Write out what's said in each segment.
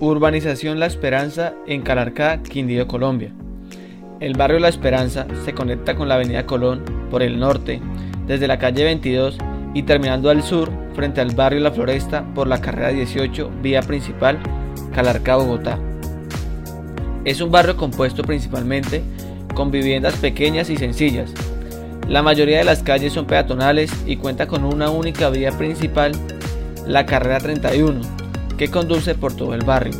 Urbanización La Esperanza en Calarcá, Quindío, Colombia. El barrio La Esperanza se conecta con la avenida Colón por el norte, desde la calle 22 y terminando al sur, frente al barrio La Floresta por la carrera 18, vía principal, Calarcá, Bogotá. Es un barrio compuesto principalmente con viviendas pequeñas y sencillas. La mayoría de las calles son peatonales y cuenta con una única vía principal, la carrera 31, que conduce por todo el barrio.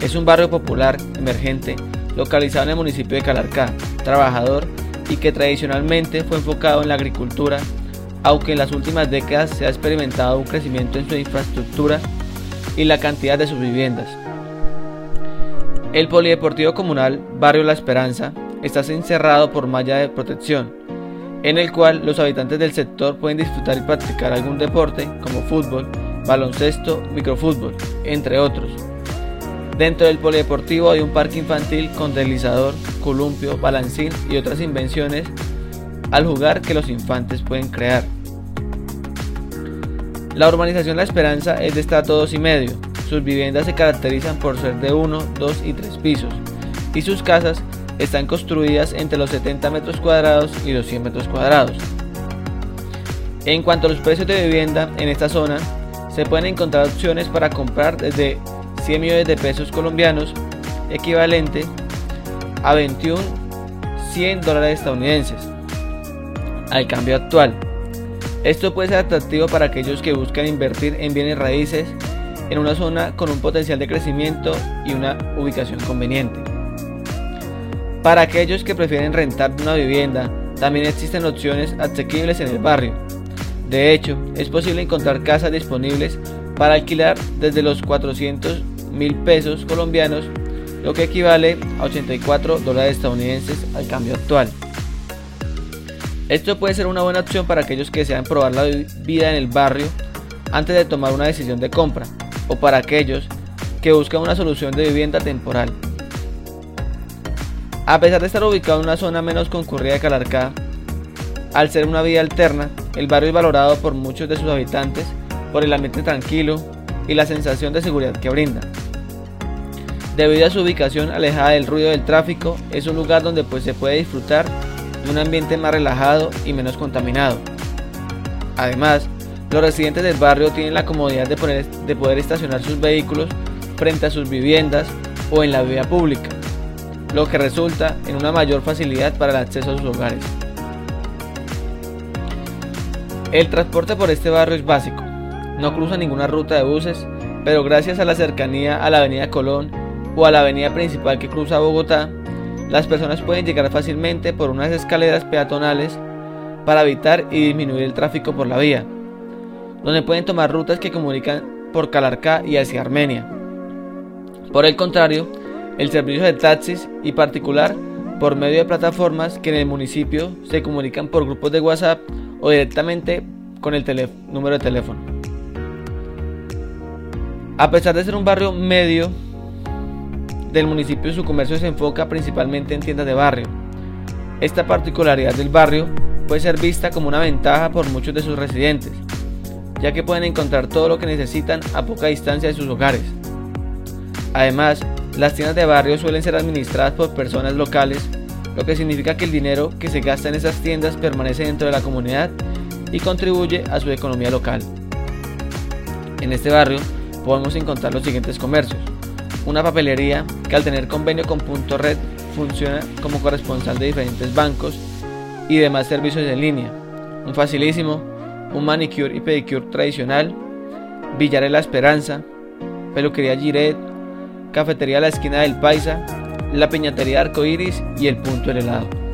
Es un barrio popular, emergente, localizado en el municipio de Calarcá, trabajador y que tradicionalmente fue enfocado en la agricultura, aunque en las últimas décadas se ha experimentado un crecimiento en su infraestructura y la cantidad de sus viviendas. El Polideportivo Comunal Barrio La Esperanza está encerrado por malla de protección, en el cual los habitantes del sector pueden disfrutar y practicar algún deporte como fútbol, baloncesto, microfútbol, entre otros. Dentro del polideportivo hay un parque infantil con deslizador, columpio, balancín y otras invenciones al jugar que los infantes pueden crear. La urbanización La Esperanza es de estrato 2 y medio. Sus viviendas se caracterizan por ser de 1, 2 y 3 pisos y sus casas están construidas entre los 70 metros cuadrados y los 100 metros cuadrados. En cuanto a los precios de vivienda en esta zona, se pueden encontrar opciones para comprar desde 100 millones de pesos colombianos, equivalente a 21 100 dólares estadounidenses, al cambio actual. Esto puede ser atractivo para aquellos que buscan invertir en bienes raíces en una zona con un potencial de crecimiento y una ubicación conveniente. Para aquellos que prefieren rentar una vivienda, también existen opciones asequibles en el barrio, de hecho, es posible encontrar casas disponibles para alquilar desde los 400 mil pesos colombianos, lo que equivale a 84 dólares estadounidenses al cambio actual. Esto puede ser una buena opción para aquellos que desean probar la vida en el barrio antes de tomar una decisión de compra, o para aquellos que buscan una solución de vivienda temporal. A pesar de estar ubicado en una zona menos concurrida de Calarcá, al ser una vía alterna, el barrio es valorado por muchos de sus habitantes por el ambiente tranquilo y la sensación de seguridad que brinda. Debido a su ubicación alejada del ruido del tráfico, es un lugar donde pues, se puede disfrutar de un ambiente más relajado y menos contaminado. Además, los residentes del barrio tienen la comodidad de, de poder estacionar sus vehículos frente a sus viviendas o en la vía pública, lo que resulta en una mayor facilidad para el acceso a sus hogares. El transporte por este barrio es básico, no cruza ninguna ruta de buses, pero gracias a la cercanía a la avenida Colón o a la avenida principal que cruza Bogotá, las personas pueden llegar fácilmente por unas escaleras peatonales para evitar y disminuir el tráfico por la vía, donde pueden tomar rutas que comunican por Calarcá y hacia Armenia. Por el contrario, el servicio de taxis y particular por medio de plataformas que en el municipio se comunican por grupos de WhatsApp o directamente con el número de teléfono. A pesar de ser un barrio medio del municipio, su comercio se enfoca principalmente en tiendas de barrio. Esta particularidad del barrio puede ser vista como una ventaja por muchos de sus residentes, ya que pueden encontrar todo lo que necesitan a poca distancia de sus hogares. Además, las tiendas de barrio suelen ser administradas por personas locales lo que significa que el dinero que se gasta en esas tiendas permanece dentro de la comunidad y contribuye a su economía local. En este barrio podemos encontrar los siguientes comercios. Una papelería que al tener convenio con Punto Red funciona como corresponsal de diferentes bancos y demás servicios en línea. Un facilísimo, un manicure y pedicure tradicional, billar de la esperanza, peluquería Giret, cafetería La Esquina del Paisa, la Peñatería Arcoiris y el Punto del Helado.